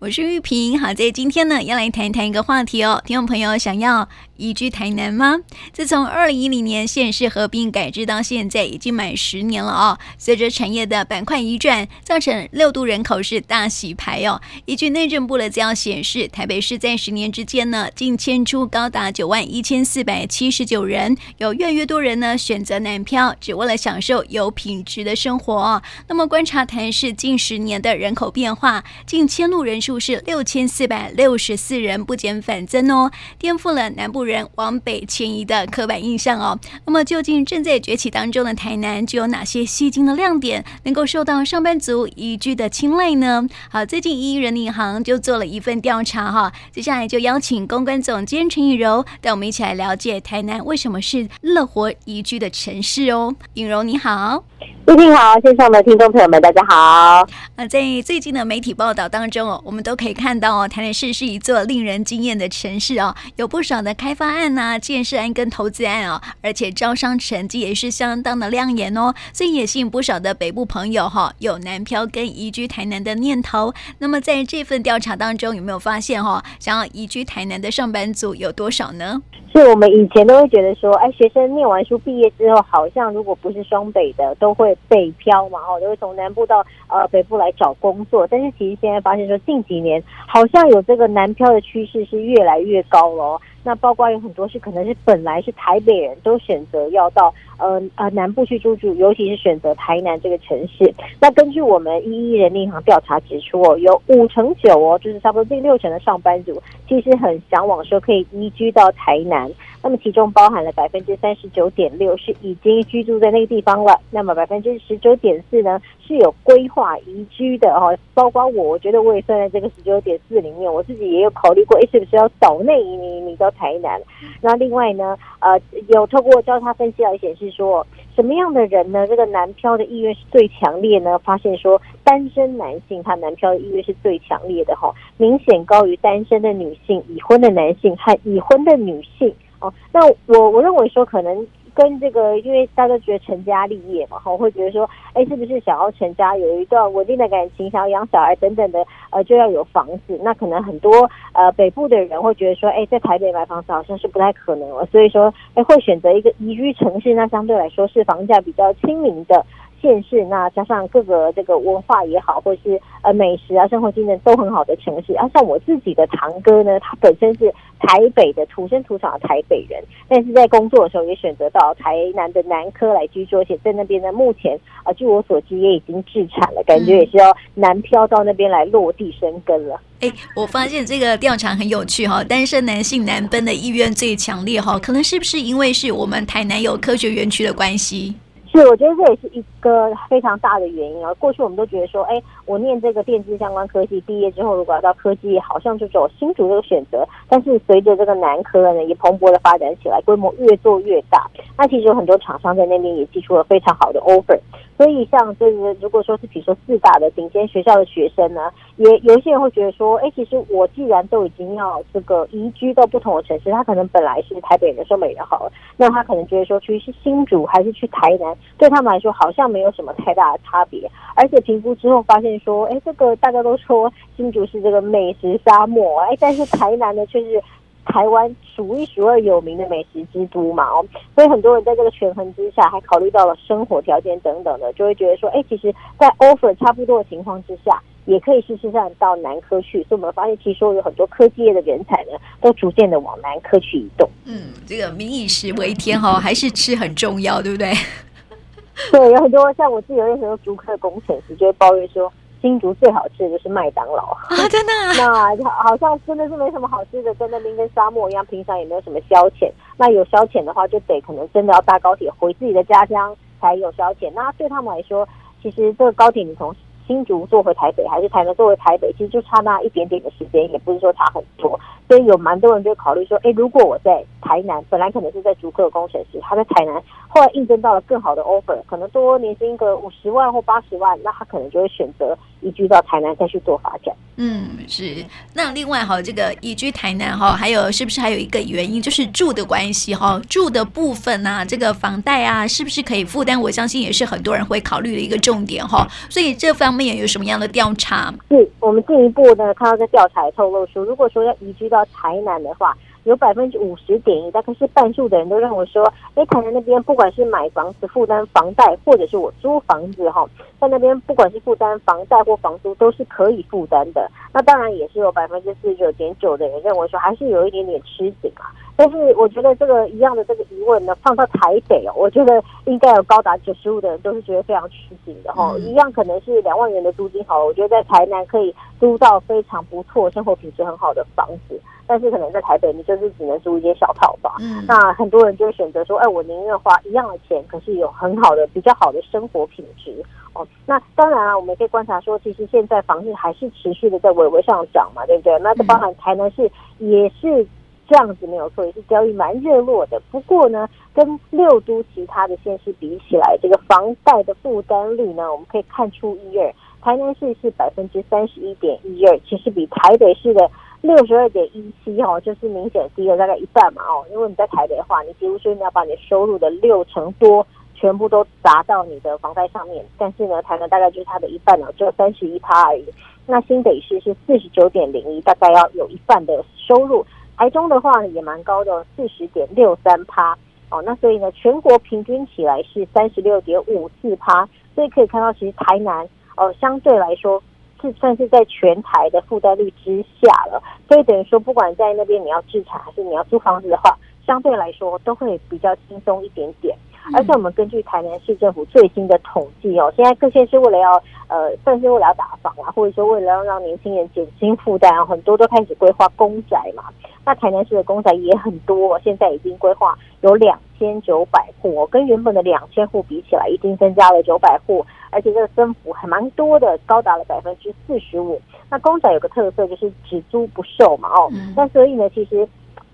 我是玉萍，好，在今天呢，要来谈一谈一个话题哦。听众朋友想要移居台南吗？自从二零一零年县市合并改制到现在，已经满十年了哦。随着产业的板块移转，造成六都人口是大洗牌哦。依据内政部的资料显示，台北市在十年之间呢，净迁出高达九万一千四百七十九人，有越来越多人呢选择南漂，只为了享受有品质的生活哦。那么观察台南市近十年的人口变化，净迁入人数。数是六千四百六十四人，不减反增哦，颠覆了南部人往北迁移的刻板印象哦。那么，究竟正在崛起当中的台南，具有哪些吸睛的亮点，能够受到上班族宜居的青睐呢？好，最近一一人力银行就做了一份调查哈，接下来就邀请公关总监陈以柔带我们一起来了解台南为什么是乐活宜居的城市哦。颖柔你好。最近好，线上的听众朋友们，大家好。呃，在最近的媒体报道当中哦，我们都可以看到哦，台南市是一座令人惊艳的城市哦，有不少的开发案呐、建设案跟投资案哦，而且招商成绩也是相当的亮眼哦，所以也吸引不少的北部朋友哈、有南漂跟移居台南的念头。那么在这份调查当中，有没有发现哈、哦，想要移居台南的上班族有多少呢？是我们以前都会觉得说，哎，学生念完书毕业之后，好像如果不是双北的，都会。北漂嘛，哦，都会从南部到呃北部来找工作，但是其实现在发现说，近几年好像有这个南漂的趋势是越来越高了。那包括有很多是可能是本来是台北人都选择要到呃呃南部去居住，尤其是选择台南这个城市。那根据我们一一人力银行调查指出哦，有五成九哦，就是差不多近六成的上班族其实很向往说可以移居到台南。那么其中包含了百分之三十九点六是已经居住在那个地方了，那么百分之十九点四呢是有规划移居的哈，包括我，我觉得我也算在这个十九点四里面，我自己也有考虑过，诶，是不是要岛内移民移民到台南？那另外呢，呃，有透过交叉分析来显示说，什么样的人呢？这个男票的意愿是最强烈呢？发现说单身男性他男票的意愿是最强烈的哈，明显高于单身的女性、已婚的男性和已婚的女性。哦，那我我认为说可能跟这个，因为大家都觉得成家立业嘛，哈，会觉得说，哎，是不是想要成家，有一段稳定的感情，想要养小孩等等的，呃，就要有房子。那可能很多呃北部的人会觉得说，哎，在台北买房子好像是不太可能了，所以说，哎，会选择一个宜居城市，那相对来说是房价比较亲民的。县市，那加上各个这个文化也好，或是呃美食啊、生活机能都很好的城市。啊，像我自己的堂哥呢，他本身是台北的土生土长的台北人，但是在工作的时候也选择到台南的南科来居住，而且在那边呢，目前啊，据我所知也已经置产了，感觉也是要南漂到那边来落地生根了。哎、嗯，我发现这个调查很有趣哈，单身男性南奔的意愿最强烈哈，可能是不是因为是我们台南有科学园区的关系？是，我觉得这也是一个非常大的原因啊。过去我们都觉得说，哎，我念这个电子相关科技毕业之后，如果要到科技，好像就走新竹这个选择。但是随着这个南科呢，也蓬勃的发展起来，规模越做越大。那其实有很多厂商在那边也寄出了非常好的 offer。所以像这个，如果说是比如说四大的顶尖学校的学生呢，也有一些人会觉得说，哎，其实我既然都已经要这个移居到不同的城市，他可能本来是台北人、说美人好了，那他可能觉得说，去是新竹还是去台南？对他们来说好像没有什么太大的差别，而且评估之后发现说，哎，这个大家都说新竹是这个美食沙漠，哎，但是台南呢却是台湾数一数二有名的美食之都嘛，哦，所以很多人在这个权衡之下，还考虑到了生活条件等等的，就会觉得说，哎，其实，在 offer 差不多的情况之下，也可以试试看到南科去。所以我们发现，其实说有很多科技业的人才呢，都逐渐的往南科去移动。嗯，这个民以食为天哈，还是吃很重要，对不对？对，有很多像我自己有很多竹科的工程师就会抱怨说，新竹最好吃的就是麦当劳啊，真的？那好像真的是没什么好吃的，在那边跟沙漠一样，平常也没有什么消遣。那有消遣的话，就得可能真的要搭高铁回自己的家乡才有消遣。那对他们来说，其实这个高铁你从新竹做回台北，还是台南做回台北，其实就差那一点点的时间，也不是说差很多。所以有蛮多人就考虑说，哎，如果我在台南，本来可能是在竹科工程师，他在台南后来应征到了更好的 offer，可能多年薪个五十万或八十万，那他可能就会选择移居到台南再去做发展。嗯，是。那另外哈，这个移居台南哈，还有是不是还有一个原因，就是住的关系哈？住的部分啊，这个房贷啊，是不是可以负担？我相信也是很多人会考虑的一个重点哈。所以这方有什么样的调查？是我们进一步呢看到这调查也透露出，如果说要移居到台南的话。有百分之五十点一，大概是半数的人都认为说，哎，台南那边不管是买房子负担房贷，或者是我租房子哈，在那边不管是负担房贷或房租都是可以负担的。那当然也是有百分之四十九点九的人认为说，还是有一点点吃紧啊。但是我觉得这个一样的这个疑问呢，放到台北哦，我觉得应该有高达九十五的人都是觉得非常吃紧的哈。一样可能是两万元的租金好了，我觉得在台南可以租到非常不错、生活品质很好的房子。但是可能在台北，你就是只能租一间小套房。嗯，那很多人就会选择说，哎，我宁愿花一样的钱，可是有很好的、比较好的生活品质。哦，那当然啊，我们可以观察说，其实现在房市还是持续的在微微上涨嘛，对不对？那这包含台南市也是这样子，没有错，也是交易蛮热络的。不过呢，跟六都其他的县市比起来，这个房贷的负担率呢，我们可以看出一二。台南市是百分之三十一点一二，其实比台北市的。六十二点一七哦，就是明显低了大概一半嘛哦。如果你在台北的话，你几乎说你要把你收入的六成多全部都砸到你的房贷上面。但是呢，台南大概就是它的一半了，只有三十一趴而已。那新北市是四十九点零一，大概要有一半的收入。台中的话，也蛮高的，四十点六三趴哦。那所以呢，全国平均起来是三十六点五四趴。所以可以看到，其实台南哦，相对来说。是算是在全台的负担率之下了，所以等于说，不管在那边你要置产还是你要租房子的话，相对来说都会比较轻松一点点。而且我们根据台南市政府最新的统计哦，现在各县市为了要呃，算是为了要打房啊，或者说为了要让年轻人减轻负担，很多都开始规划公宅嘛。那台南市的公宅也很多，现在已经规划有两千九百户，跟原本的两千户比起来，已经增加了九百户。而且这个增幅还蛮多的，高达了百分之四十五。那公宅有个特色就是只租不售嘛，哦，那所以呢，其实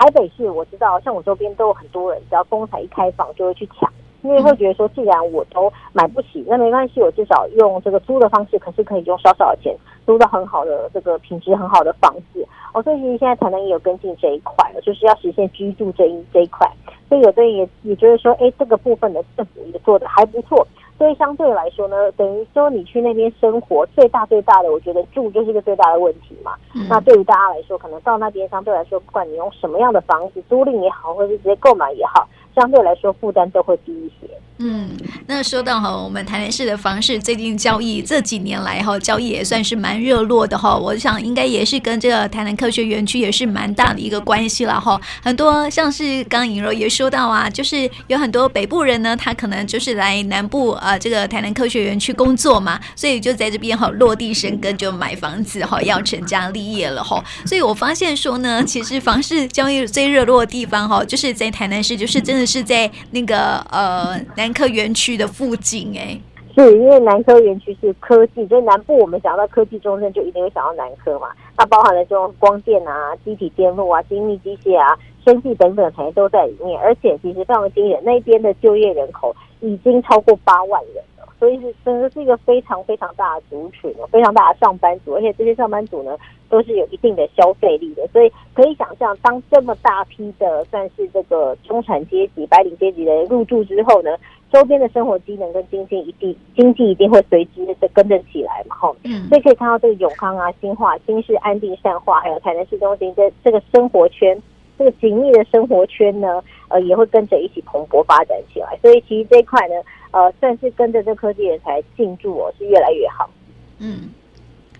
台北市我知道，像我周边都有很多人，只要公宅一开放就会去抢，因为会觉得说，既然我都买不起，那没关系，我至少用这个租的方式，可是可以用少少的钱租到很好的这个品质很好的房子。哦，所以其实现在台南也有跟进这一块了，就是要实现居住这一这一块。所以有的人也也觉得说，哎，这个部分的政府也做得还不错。所以相对来说呢，等于说你去那边生活，最大最大的，我觉得住就是一个最大的问题嘛。嗯、那对于大家来说，可能到那边相对来说，不管你用什么样的房子租赁也好，或者是直接购买也好，相对来说负担都会低一些。嗯，那说到哈，我们台南市的房市最近交易这几年来哈，交易也算是蛮热络的哈。我想应该也是跟这个台南科学园区也是蛮大的一个关系了哈。很多像是刚刚颖柔也说到啊，就是有很多北部人呢，他可能就是来南部啊，这个台南科学园区工作嘛，所以就在这边哈落地生根，就买房子哈，要成家立业了哈。所以我发现说呢，其实房市交易最热络的地方哈，就是在台南市，就是真的是在那个呃南。南科园区的附近，哎，是因为南科园区是科技，所以南部我们想到科技中心，就一定会想到南科嘛。它包含了这种光电啊、机体电路啊、精密机械啊、生技等等的产业都在里面，而且其实非常惊人，那边的就业人口已经超过八万人。所以是真的是一个非常非常大的族群，非常大的上班族，而且这些上班族呢都是有一定的消费力的，所以可以想象，当这么大批的算是这个中产阶级、白领阶级的人入住之后呢，周边的生活机能跟经济一定经济一定会随之的跟着起来嘛，哈，嗯，所以可以看到这个永康啊、新化、新市安定、善化，还有台南市中心这这个生活圈，这个紧密的生活圈呢，呃，也会跟着一起蓬勃发展起来，所以其实这一块呢。呃，算是跟着这科技人才进驻哦，是越来越好。嗯。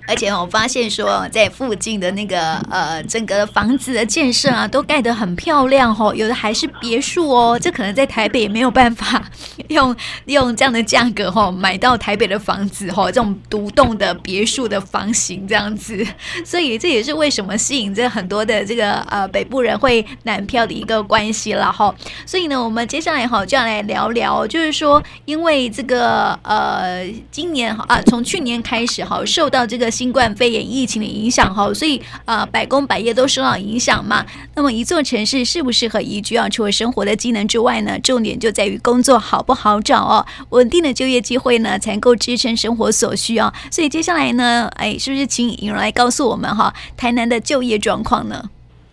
而且我发现说，在附近的那个呃，整个房子的建设啊，都盖得很漂亮哦。有的还是别墅哦，这可能在台北也没有办法用 用这样的价格哈买到台北的房子哈，这种独栋的别墅的房型这样子。所以这也是为什么吸引着很多的这个呃北部人会南漂的一个关系了哈。所以呢，我们接下来哈就要来聊聊，就是说，因为这个呃今年啊，从去年开始哈，受到这个。新冠肺炎疫情的影响哈，所以呃百工百业都受到影响嘛。那么一座城市适不适合宜居啊？除了生活的机能之外呢，重点就在于工作好不好找哦，稳定的就业机会呢，才能够支撑生活所需啊。所以接下来呢，哎，是不是请颖蓉来告诉我们哈，台南的就业状况呢？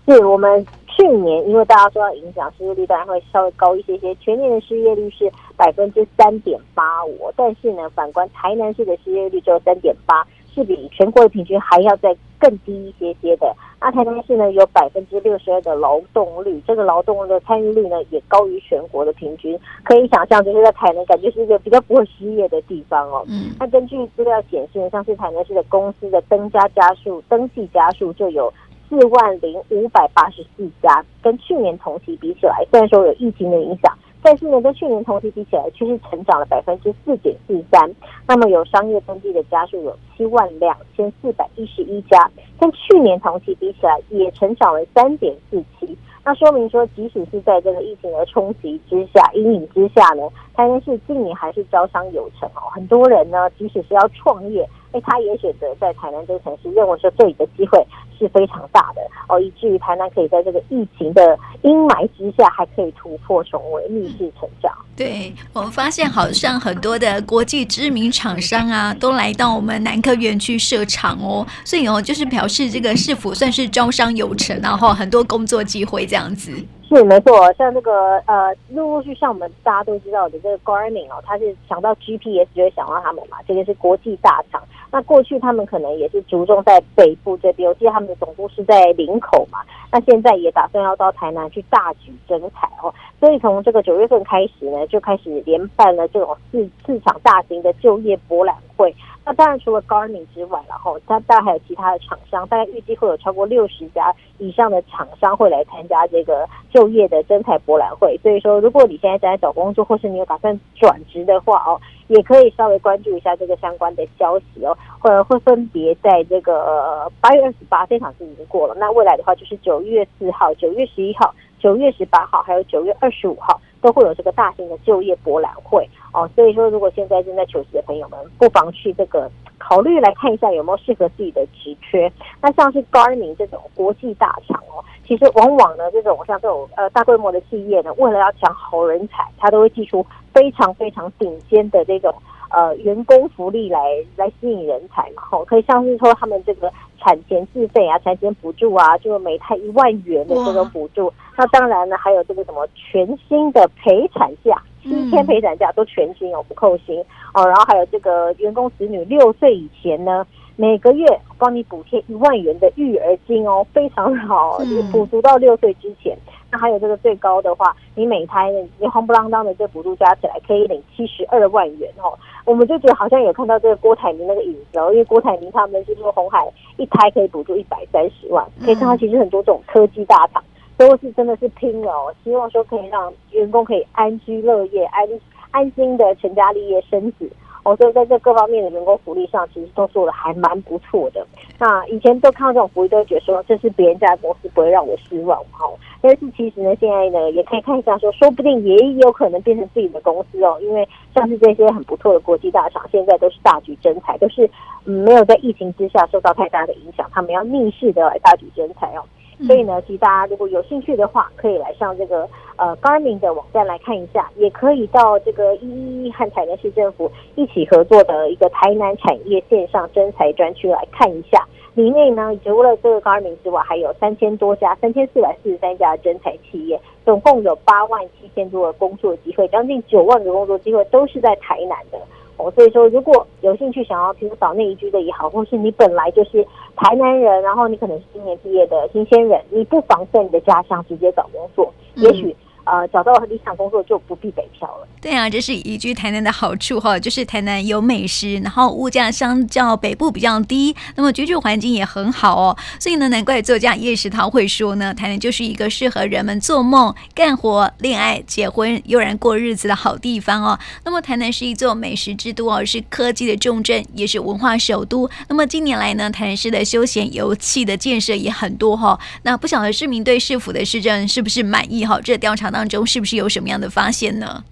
是我们。去年因为大家受到影响，失业率当然会稍微高一些些。全年的失业率是百分之三点八五，但是呢，反观台南市的失业率只有三点八，是比全国的平均还要再更低一些些的。那台南市呢，有百分之六十二的劳动率，这个劳动的参与率呢，也高于全国的平均。可以想象，就是在台南，感觉是一个比较不会失业的地方哦。嗯。那根据资料显示呢，像是台南市的公司的增加家数、登记家数就有。四万零五百八十四家，跟去年同期比起来，虽然说有疫情的影响，但是呢，跟去年同期比起来，却是成长了百分之四点四三。那么有商业登记的家数有七万两千四百一十一家，跟去年同期比起来，也成长了三点四七。那说明说，即使是在这个疫情的冲击之下、阴影之下呢，台南市今年还是招商有成哦。很多人呢，即使是要创业，哎，他也选择在台南这个城市，认为说这里的机会。是非常大的哦，以至于台南可以在这个疫情的阴霾之下，还可以突破重围，逆势成长。对，我们发现，好像很多的国际知名厂商啊，都来到我们南科园区设厂哦，所以哦，就是表示这个市府算是招商有成，然后很多工作机会这样子。是没错，像这个呃，陆陆续像我们大家都知道的这个 Garmin 哦，他是想到 GPS 就会想到他们嘛，这个是国际大厂。那过去他们可能也是着重在北部这边，我记得他们的总部是在林口嘛。那现在也打算要到台南去大举征采哦，所以从这个九月份开始呢，就开始连办了这种四四场大型的就业博览会。那当然除了 Garmin 之外，然后它当然还有其他的厂商，大概预计会有超过六十家以上的厂商会来参加这个就业的征才博览会。所以说，如果你现在正在找工作，或是你有打算转职的话哦。也可以稍微关注一下这个相关的消息哦，会会分别在这个八月二十八这场是已经过了，那未来的话就是九月四号、九月十一号、九月十八号，还有九月二十五号都会有这个大型的就业博览会哦。所以说，如果现在正在求职的朋友们，不妨去这个考虑来看一下有没有适合自己的职缺。那像是 Garmin 这种国际大厂哦，其实往往呢，这种像这种呃大规模的企业呢，为了要抢好人才，它都会寄出。非常非常顶尖的这种呃员工福利来来吸引人才嘛，吼，可以像是说他们这个产前自费啊、产前补助啊，就是每胎一万元的这个补助。那当然呢，还有这个什么全新的陪产假，七天陪产假都全新哦，不扣薪哦。然后还有这个员工子女六岁以前呢，每个月帮你补贴一万元的育儿金哦，非常好，补足到六岁之前。那还有这个最高的话，你每胎你红不啷当的这补助加起来可以领七十二万元哦，我们就觉得好像有看到这个郭台铭那个影子哦，因为郭台铭他们是说红海一胎可以补助一百三十万，可以看到其实很多这种科技大厂都是真的是拼了哦，希望说可以让员工可以安居乐业、安安心的成家立业、生子。哦，所以在这各方面的员工福利上，其实都做得还蛮不错的。那以前都看到这种福利，都会觉得说这是别人家的公司，不会让我失望哈。但是其实呢，现在呢也可以看一下说，说不定也有可能变成自己的公司哦。因为像是这些很不错的国际大厂，现在都是大举征才，都是嗯没有在疫情之下受到太大的影响，他们要逆势的来大举征才哦。所以呢，其实大家如果有兴趣的话，可以来上这个呃 Garmin 的网站来看一下，也可以到这个一一一和台南市政府一起合作的一个台南产业线上征才专区来看一下。里面呢，除了这个 Garmin 之外，还有三千多家、三千四百四十三家的征才企业，总共有八万七千多个工作机会，将近九万个工作机会都是在台南的。哦，所以说，如果有兴趣想要比如找内移居的也好，或是你本来就是台南人，然后你可能是今年毕业的新鲜人，你不妨在你的家乡直接找工作，嗯、也许。呃，找到理想工作就不必北漂了。对啊，这是移居台南的好处哈，就是台南有美食，然后物价相较北部比较低，那么居住环境也很好哦。所以呢，难怪作家叶石涛会说呢，台南就是一个适合人们做梦、干活、恋爱、结婚、悠然过日子的好地方哦。那么台南是一座美食之都哦，是科技的重镇，也是文化首都。那么近年来呢，台南市的休闲游憩的建设也很多哈。那不晓得市民对市府的市政是不是满意哈？这调查呢当中是不是有什么样的发现呢？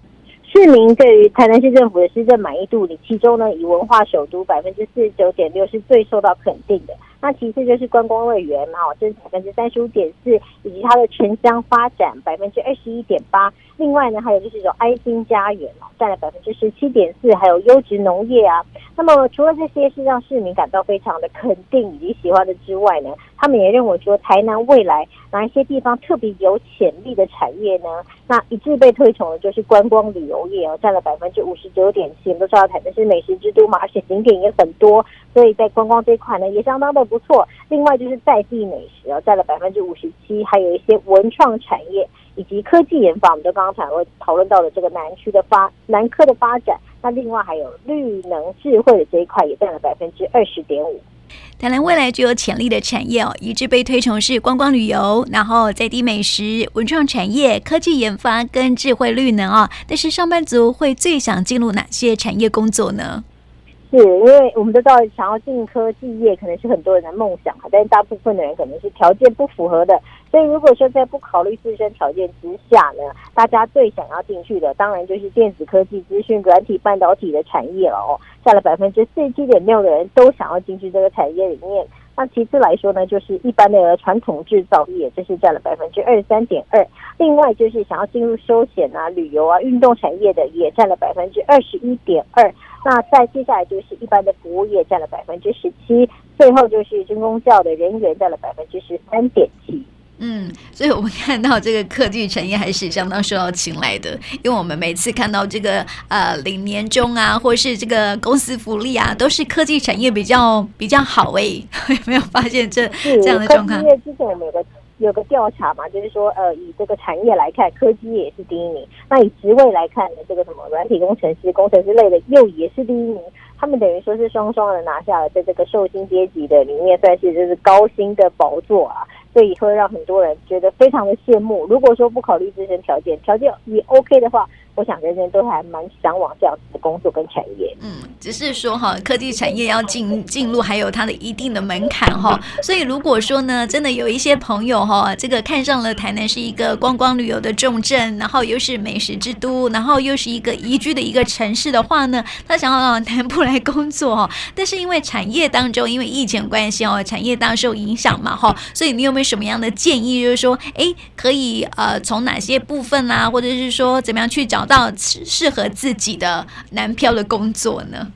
市民对于台南市政府的施政满意度，里其中呢，以文化首都百分之四十九点六是最受到肯定的。那其次就是观光乐园嘛，这百分之三十五点四，以及它的城乡发展百分之二十一点八。另外呢，还有就是这种爱心家园哦，占了百分之十七点四，还有优质农业啊。那么除了这些是让市民感到非常的肯定以及喜欢的之外呢，他们也认为说台南未来哪一些地方特别有潜力的产业呢？那一致被推崇的就是观光旅游业哦，占了百分之五十九点七。我们都知道台南是美食之都嘛，而且景点也很多，所以在观光这一块呢也相当的不错。另外就是在地美食哦，占了百分之五十七，还有一些文创产业。以及科技研发，我们都刚刚讨论讨论到了这个南区的发南科的发展。那另外还有绿能智慧的这一块也占了百分之二十点五。台南未来具有潜力的产业哦，一直被推崇是观光旅游，然后在地美食、文创产业、科技研发跟智慧绿能啊。但是上班族会最想进入哪些产业工作呢？是因为我们都知道，想要进科技业可能是很多人的梦想，但是大部分的人可能是条件不符合的。所以如果说在不考虑自身条件之下呢，大家最想要进去的，当然就是电子科技、资讯、软体、半导体的产业了哦，占了百分之四十七点六的人都想要进去这个产业里面。那其次来说呢，就是一般的传统制造业，这是占了百分之二十三点二。另外就是想要进入休闲啊、旅游啊、运动产业的，也占了百分之二十一点二。那再接下来就是一般的服务业，占了百分之十七。最后就是军公教的人员，占了百分之十三点七。嗯，所以我们看到这个科技产业还是相当受到青睐的，因为我们每次看到这个呃领年终啊，或是这个公司福利啊，都是科技产业比较比较好诶。有没有发现这这样的状况？因为之前我们有个有个调查嘛，就是说呃以这个产业来看，科技也是第一名。那以职位来看呢，这个什么软体工程师、工程师类的又也是第一名。他们等于说是双双的拿下了，在这个受薪阶级的里面，算是就是高薪的宝座啊。所以会让很多人觉得非常的羡慕。如果说不考虑自身条件，条件也 OK 的话，我想人人都还蛮向往这样子的工作跟产业。嗯，只是说哈，科技产业要进进入，还有它的一定的门槛哈。所以如果说呢，真的有一些朋友哈，这个看上了台南是一个观光旅游的重镇，然后又是美食之都，然后又是一个宜居的一个城市的话呢，他想要到南部来工作哈。但是因为产业当中因为疫情关系哦，产业当受影响嘛哈，所以你有没有什么样的建议，就是说，哎，可以呃，从哪些部分啊，或者是说，怎么样去找到适合自己的南漂的工作呢？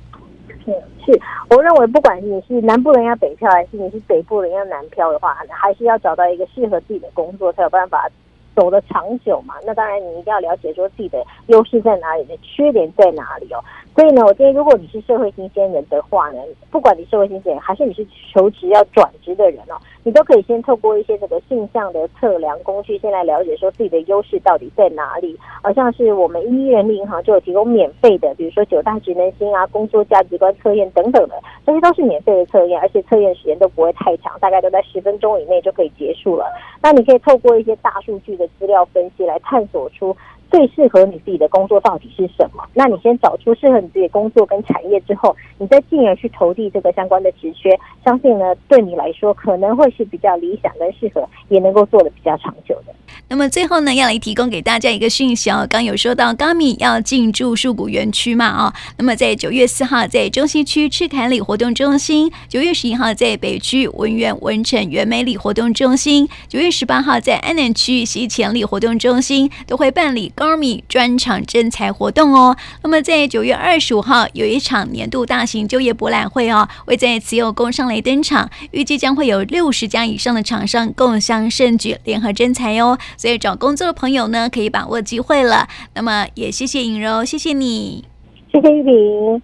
是是，我认为不管你是南部人要北漂，还是你是北部人要南漂的话，还是要找到一个适合自己的工作，才有办法走得长久嘛。那当然，你一定要了解说自己的优势在哪里，的缺点在哪里哦。所以呢，我建议，如果你是社会新鲜人的话呢，不管你社会新鲜人，还是你是求职要转职的人哦，你都可以先透过一些这个性向的测量工具，先来了解说自己的优势到底在哪里。好像是我们一一人力银行就有提供免费的，比如说九大职能星啊、工作价值观测验等等的，这些都是免费的测验，而且测验时间都不会太长，大概都在十分钟以内就可以结束了。那你可以透过一些大数据的资料分析来探索出。最适合你自己的工作到底是什么？那你先找出适合你自己的工作跟产业之后，你再进而去投递这个相关的职缺，相信呢，对你来说可能会是比较理想跟适合，也能够做的比较长久的。那么最后呢，要来提供给大家一个讯息哦。刚有说到高米要进驻树谷园区嘛，哦，那么在九月四号在中西区赤崁里活动中心，九月十一号在北区文苑文城园美里活动中心，九月十八号在安南区西前里活动中心都会办理高米专场征才活动哦。那么在九月二十五号有一场年度大型就业博览会哦，会在慈祐工商来登场，预计将会有六十家以上的厂商共襄盛举，联合征才哦。所以找工作的朋友呢，可以把握机会了。那么也谢谢颖柔，谢谢你，谢谢玉玲。